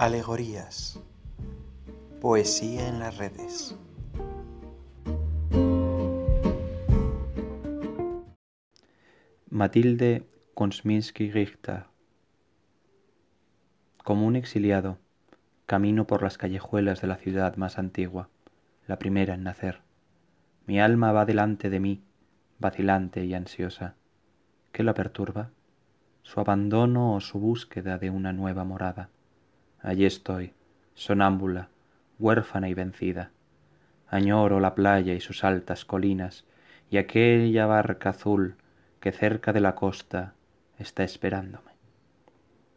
Alegorías. Poesía en las redes. Matilde Konsminski-Richter. Como un exiliado, camino por las callejuelas de la ciudad más antigua, la primera en nacer. Mi alma va delante de mí, vacilante y ansiosa. ¿Qué la perturba? ¿Su abandono o su búsqueda de una nueva morada? Allí estoy, sonámbula, huérfana y vencida. Añoro la playa y sus altas colinas y aquella barca azul que cerca de la costa está esperándome.